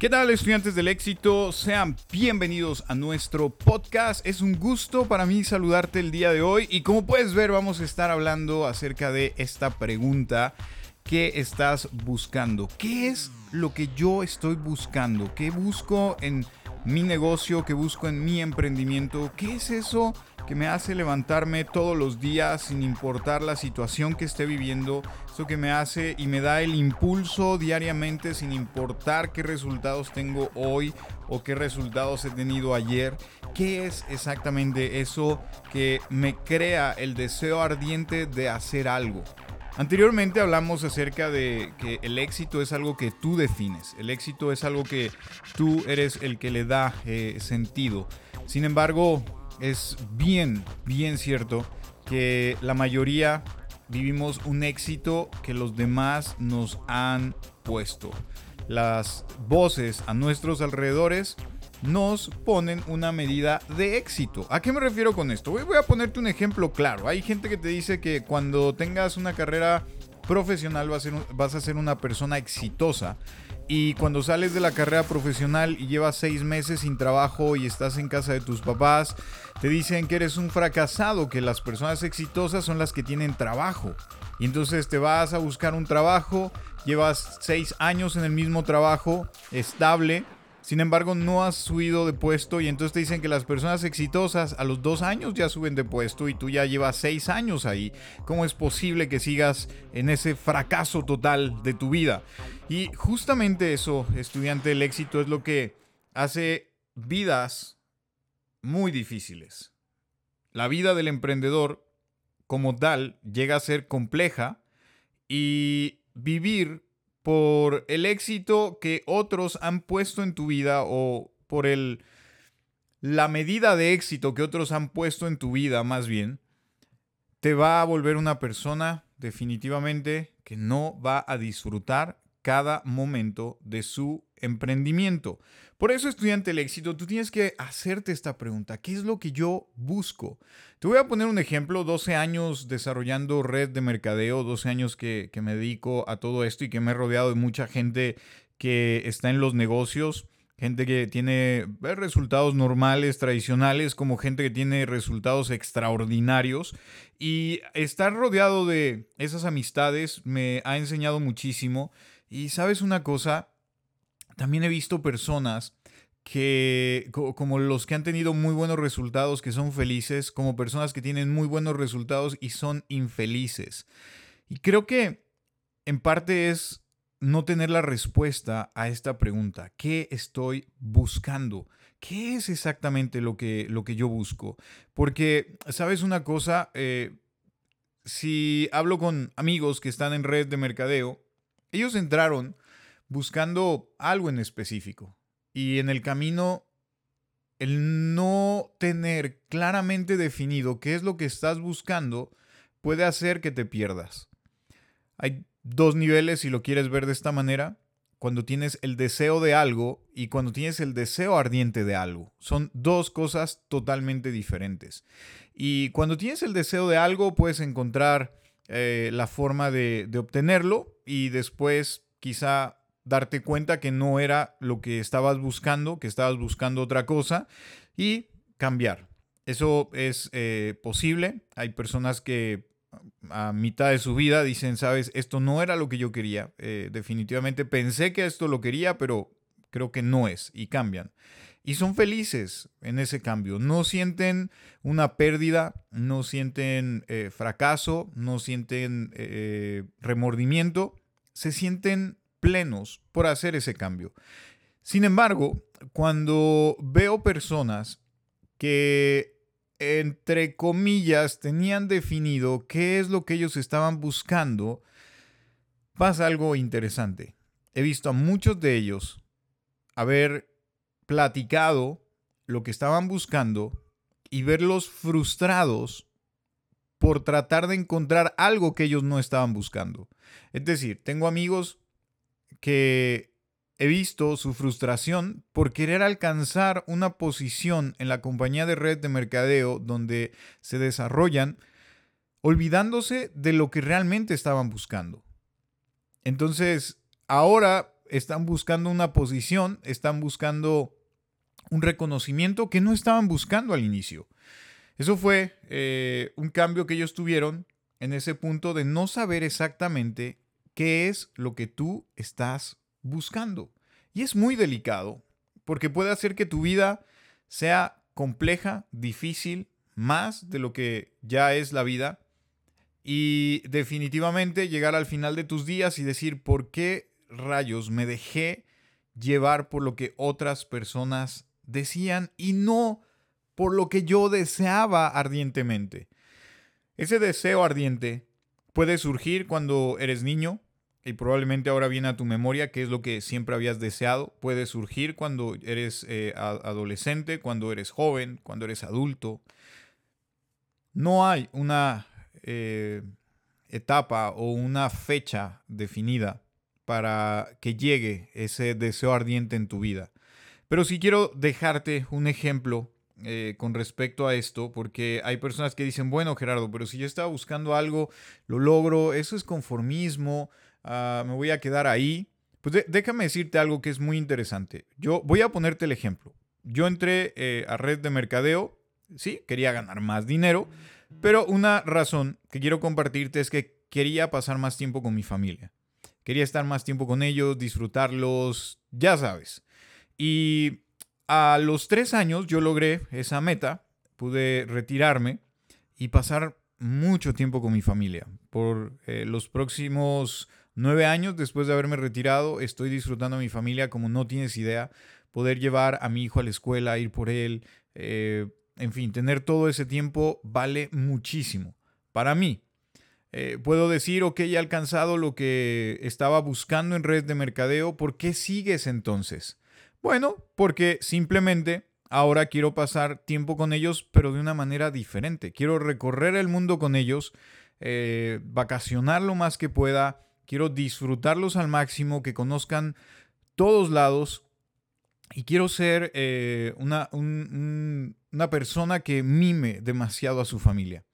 ¿Qué tal estudiantes del éxito? Sean bienvenidos a nuestro podcast. Es un gusto para mí saludarte el día de hoy y como puedes ver vamos a estar hablando acerca de esta pregunta. ¿Qué estás buscando? ¿Qué es lo que yo estoy buscando? ¿Qué busco en mi negocio? ¿Qué busco en mi emprendimiento? ¿Qué es eso que me hace levantarme todos los días sin importar la situación que esté viviendo, eso que me hace y me da el impulso diariamente sin importar qué resultados tengo hoy o qué resultados he tenido ayer, qué es exactamente eso que me crea el deseo ardiente de hacer algo. Anteriormente hablamos acerca de que el éxito es algo que tú defines, el éxito es algo que tú eres el que le da eh, sentido. Sin embargo, es bien, bien cierto que la mayoría vivimos un éxito que los demás nos han puesto. Las voces a nuestros alrededores nos ponen una medida de éxito. ¿A qué me refiero con esto? Voy a ponerte un ejemplo claro. Hay gente que te dice que cuando tengas una carrera profesional vas a ser, vas a ser una persona exitosa y cuando sales de la carrera profesional y llevas seis meses sin trabajo y estás en casa de tus papás, te dicen que eres un fracasado, que las personas exitosas son las que tienen trabajo. Y entonces te vas a buscar un trabajo, llevas seis años en el mismo trabajo, estable, sin embargo, no has subido de puesto y entonces te dicen que las personas exitosas a los dos años ya suben de puesto y tú ya llevas seis años ahí. ¿Cómo es posible que sigas en ese fracaso total de tu vida? Y justamente eso, estudiante del éxito, es lo que hace vidas muy difíciles. La vida del emprendedor como tal llega a ser compleja y vivir por el éxito que otros han puesto en tu vida o por el la medida de éxito que otros han puesto en tu vida, más bien, te va a volver una persona definitivamente que no va a disfrutar cada momento de su emprendimiento. Por eso, estudiante del éxito, tú tienes que hacerte esta pregunta. ¿Qué es lo que yo busco? Te voy a poner un ejemplo. 12 años desarrollando red de mercadeo, 12 años que, me dedico a todo esto y que me he rodeado de mucha gente que está en los negocios. Gente que tiene eh, resultados normales, tradicionales, como gente que tiene resultados extraordinarios. Y estar rodeado de esas amistades me ha enseñado muchísimo. Y sabes una cosa, también he visto personas que, como los que han tenido muy buenos resultados, que son felices, como personas que tienen muy buenos resultados y son infelices. Y creo que en parte es no tener la respuesta a esta pregunta. ¿Qué estoy buscando? ¿Qué es exactamente lo que, lo que yo busco? Porque, ¿sabes una cosa? Eh, si hablo con amigos que están en red de mercadeo, ellos entraron buscando algo en específico. Y en el camino, el no tener claramente definido qué es lo que estás buscando puede hacer que te pierdas. Hay dos niveles, si lo quieres ver de esta manera, cuando tienes el deseo de algo y cuando tienes el deseo ardiente de algo. Son dos cosas totalmente diferentes. Y cuando tienes el deseo de algo, puedes encontrar eh, la forma de, obtenerlo y después quizá darte cuenta que no era lo que estabas buscando, que estabas buscando otra cosa y cambiar. Eso es eh, posible. Hay personas que a mitad de su vida dicen, sabes, esto no era lo que yo quería. Eh, definitivamente pensé que esto lo quería, pero creo que no es y cambian. Y son felices en ese cambio. No sienten una pérdida, no sienten eh, fracaso, no sienten remordimiento, se sienten plenos por hacer ese cambio. Sin embargo, cuando veo personas que, entre comillas, tenían definido qué es lo que ellos estaban buscando, pasa algo interesante. He visto a muchos de ellos haber platicado lo que estaban buscando y verlos frustrados por tratar de encontrar algo que ellos no estaban buscando. Es decir, tengo amigos que he visto su frustración por querer alcanzar una posición en la compañía de red de mercadeo donde se desarrollan, olvidándose de lo que realmente estaban buscando. Entonces, ahora están buscando una posición, están buscando un reconocimiento que no estaban buscando al inicio. Eso fue eh, un cambio que ellos tuvieron en ese punto de no saber exactamente qué es lo que tú estás buscando. Y es muy delicado, porque puede hacer que tu vida sea compleja, difícil, más de lo que ya es la vida. Y definitivamente llegar al final de tus días y decir, ¿por qué rayos me dejé llevar por lo que otras personas decían y no por lo que yo deseaba ardientemente. Ese deseo ardiente puede surgir cuando eres niño y probablemente ahora viene a tu memoria qué es lo que siempre habías deseado. Puede surgir cuando eres eh, adolescente, cuando eres joven, cuando eres adulto. No hay una eh, etapa o una fecha definida para que llegue ese deseo ardiente en tu vida. Pero si quiero dejarte un ejemplo eh, con respecto a esto, porque hay personas que dicen, bueno, Gerardo, pero si yo estaba buscando algo, lo logro, eso es conformismo, ah, me voy a quedar ahí. Pues déjame decirte algo que es muy interesante. Yo voy a ponerte el ejemplo. Yo entré eh, a red de mercadeo, sí, quería ganar más dinero, pero una razón que quiero compartirte es que quería pasar más tiempo con mi familia. Quería estar más tiempo con ellos, disfrutarlos, ya sabes. Y a los tres años yo logré esa meta, pude retirarme y pasar mucho tiempo con mi familia. Por eh, los próximos nueve años, después de haberme retirado, estoy disfrutando a mi familia como no tienes idea. Poder llevar a mi hijo a la escuela, ir por él, eh, en fin, tener todo ese tiempo vale muchísimo. Para mí, eh, puedo decir, ok, he alcanzado lo que estaba buscando en red de mercadeo, ¿por qué sigues entonces? Bueno, porque simplemente ahora quiero pasar tiempo con ellos, pero de una manera diferente. Quiero recorrer el mundo con ellos, eh, vacacionar lo más que pueda, quiero disfrutarlos al máximo, que conozcan todos lados y quiero ser eh, una, una persona que mime demasiado a su familia.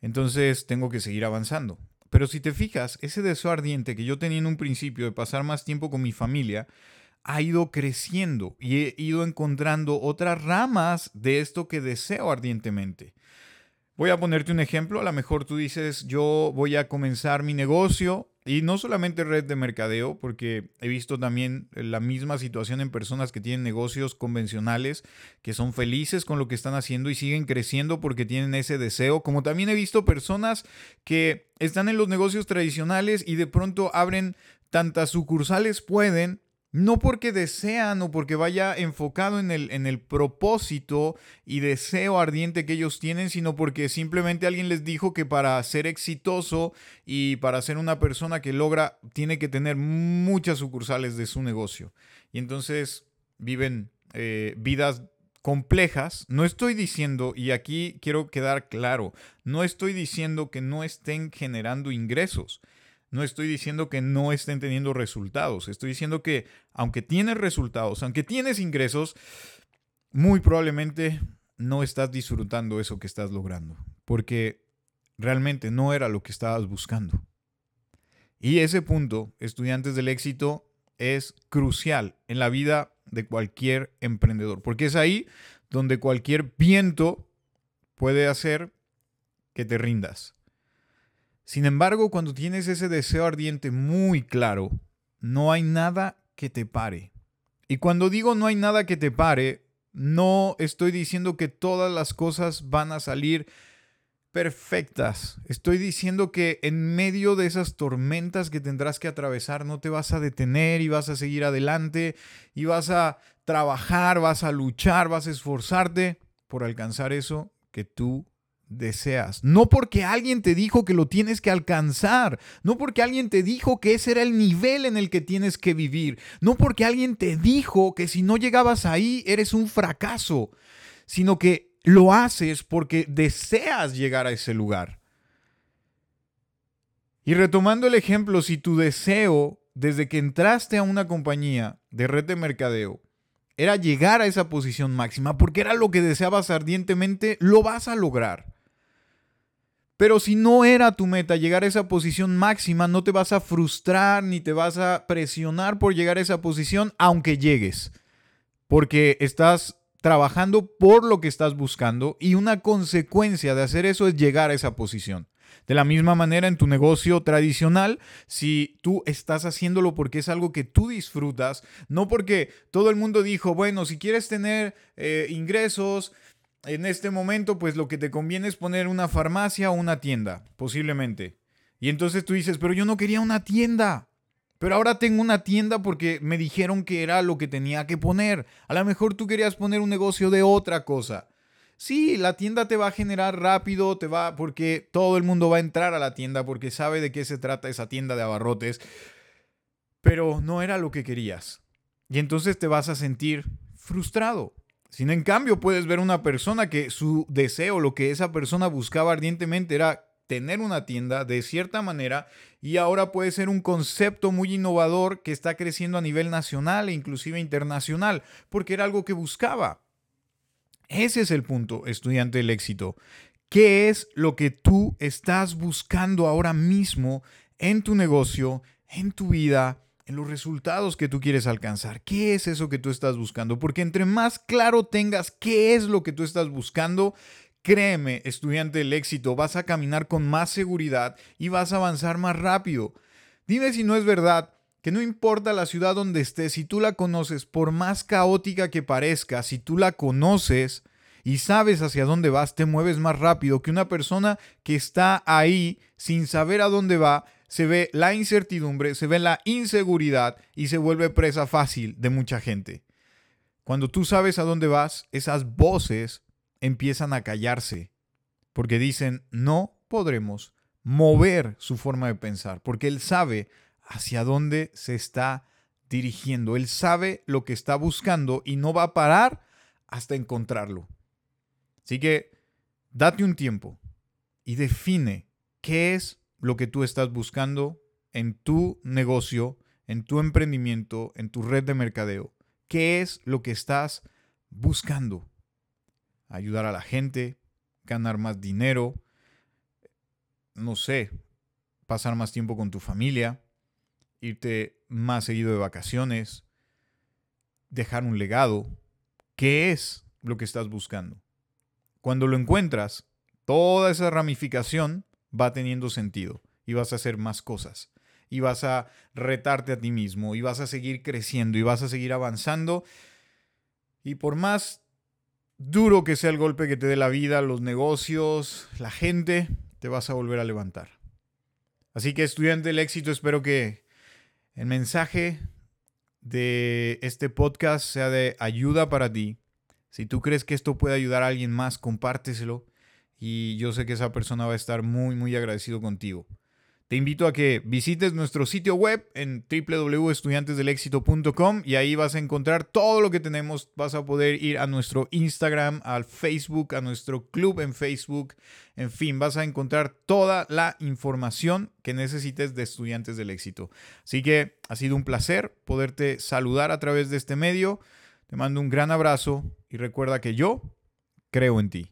Entonces tengo que seguir avanzando. Pero si te fijas, ese deseo ardiente que yo tenía en un principio de pasar más tiempo con mi familia, ha ido creciendo y he ido encontrando otras ramas de esto que deseo ardientemente. Voy a ponerte un ejemplo, a lo mejor tú dices, yo voy a comenzar mi negocio y no solamente red de mercadeo, porque he visto también la misma situación en personas que tienen negocios convencionales, que son felices con lo que están haciendo y siguen creciendo porque tienen ese deseo, como también he visto personas que están en los negocios tradicionales y de pronto abren tantas sucursales pueden no porque desean o porque vaya enfocado en el, en el propósito y deseo ardiente que ellos tienen, sino porque simplemente alguien les dijo que para ser exitoso y para ser una persona que logra, tiene que tener muchas sucursales de su negocio. Y entonces viven eh, vidas complejas. No estoy diciendo, y aquí quiero quedar claro, no estoy diciendo que no estén generando ingresos. No estoy diciendo que no estén teniendo resultados. Estoy diciendo que aunque tienes resultados, aunque tienes ingresos, muy probablemente no estás disfrutando eso que estás logrando. Porque realmente no era lo que estabas buscando. Y ese punto, estudiantes del éxito, es crucial en la vida de cualquier emprendedor. Porque es ahí donde cualquier viento puede hacer que te rindas sin embargo, cuando tienes ese deseo ardiente muy claro, no hay nada que te pare. Y cuando digo no hay nada que te pare, no estoy diciendo que todas las cosas van a salir perfectas. Estoy diciendo que en medio de esas tormentas que tendrás que atravesar, no te vas a detener y vas a seguir adelante y vas a trabajar, vas a luchar, vas a esforzarte por alcanzar eso que tú deseas. No porque alguien te dijo que lo tienes que alcanzar. No porque alguien te dijo que ese era el nivel en el que tienes que vivir. No porque alguien te dijo que si no llegabas ahí eres un fracaso. Sino que lo haces porque deseas llegar a ese lugar. Y retomando el ejemplo, si tu deseo desde que entraste a una compañía de red de mercadeo era llegar a esa posición máxima porque era lo que deseabas ardientemente, lo vas a lograr. Pero si no era tu meta llegar a esa posición máxima, no te vas a frustrar ni te vas a presionar por llegar a esa posición, aunque llegues. Porque estás trabajando por lo que estás buscando y una consecuencia de hacer eso es llegar a esa posición. De la misma manera en tu negocio tradicional, si tú estás haciéndolo porque es algo que tú disfrutas, no porque todo el mundo dijo, bueno, si quieres tener eh, ingresos en este momento, pues lo que te conviene es poner una farmacia o una tienda, posiblemente. Y entonces tú dices, pero yo no quería una tienda. Pero ahora tengo una tienda porque me dijeron que era lo que tenía que poner. A lo mejor tú querías poner un negocio de otra cosa. Sí, la tienda te va a generar rápido, te va porque todo el mundo va a entrar a la tienda porque sabe de qué se trata esa tienda de abarrotes. Pero no era lo que querías. Y entonces te vas a sentir frustrado. Sin en cambio, puedes ver una persona que su deseo, lo que esa persona buscaba ardientemente era tener una tienda de cierta manera y ahora puede ser un concepto muy innovador que está creciendo a nivel nacional e inclusive internacional, porque era algo que buscaba. Ese es el punto, estudiante del éxito. ¿Qué es lo que tú estás buscando ahora mismo en tu negocio, en tu vida, en los resultados que tú quieres alcanzar? ¿Qué es eso que tú estás buscando? Porque entre más claro tengas qué es lo que tú estás buscando, Créeme, estudiante del éxito, vas a caminar con más seguridad y vas a avanzar más rápido. Dime si no es verdad que no importa la ciudad donde estés, si tú la conoces, por más caótica que parezca, si tú la conoces y sabes hacia dónde vas, te mueves más rápido que una persona que está ahí sin saber a dónde va, se ve la incertidumbre, se ve la inseguridad y se vuelve presa fácil de mucha gente. Cuando tú sabes a dónde vas, esas voces empiezan a callarse porque dicen, no podremos mover su forma de pensar, porque él sabe hacia dónde se está dirigiendo, él sabe lo que está buscando y no va a parar hasta encontrarlo. Así que date un tiempo y define qué es lo que tú estás buscando en tu negocio, en tu emprendimiento, en tu red de mercadeo. ¿Qué es lo que estás buscando? ayudar a la gente, ganar más dinero, no sé, pasar más tiempo con tu familia, irte más seguido de vacaciones, dejar un legado. ¿Qué es lo que estás buscando? Cuando lo encuentras, toda esa ramificación va teniendo sentido y vas a hacer más cosas y vas a retarte a ti mismo y vas a seguir creciendo y vas a seguir avanzando. Y por más duro que sea el golpe que te dé la vida, los negocios, la gente, te vas a volver a levantar. Así que estudiante del éxito, espero que el mensaje de este podcast sea de ayuda para ti. Si tú crees que esto puede ayudar a alguien más, compárteselo. Y yo sé que esa persona va a estar muy, muy agradecido contigo. Te invito a que visites nuestro sitio web en www.estudiantesdelexito.com y ahí vas a encontrar todo lo que tenemos. Vas a poder ir a nuestro Instagram, al Facebook, a nuestro club en Facebook. En fin, vas a encontrar toda la información que necesites de Estudiantes del Éxito. Así que ha sido un placer poderte saludar a través de este medio. Te mando un gran abrazo y recuerda que yo creo en ti.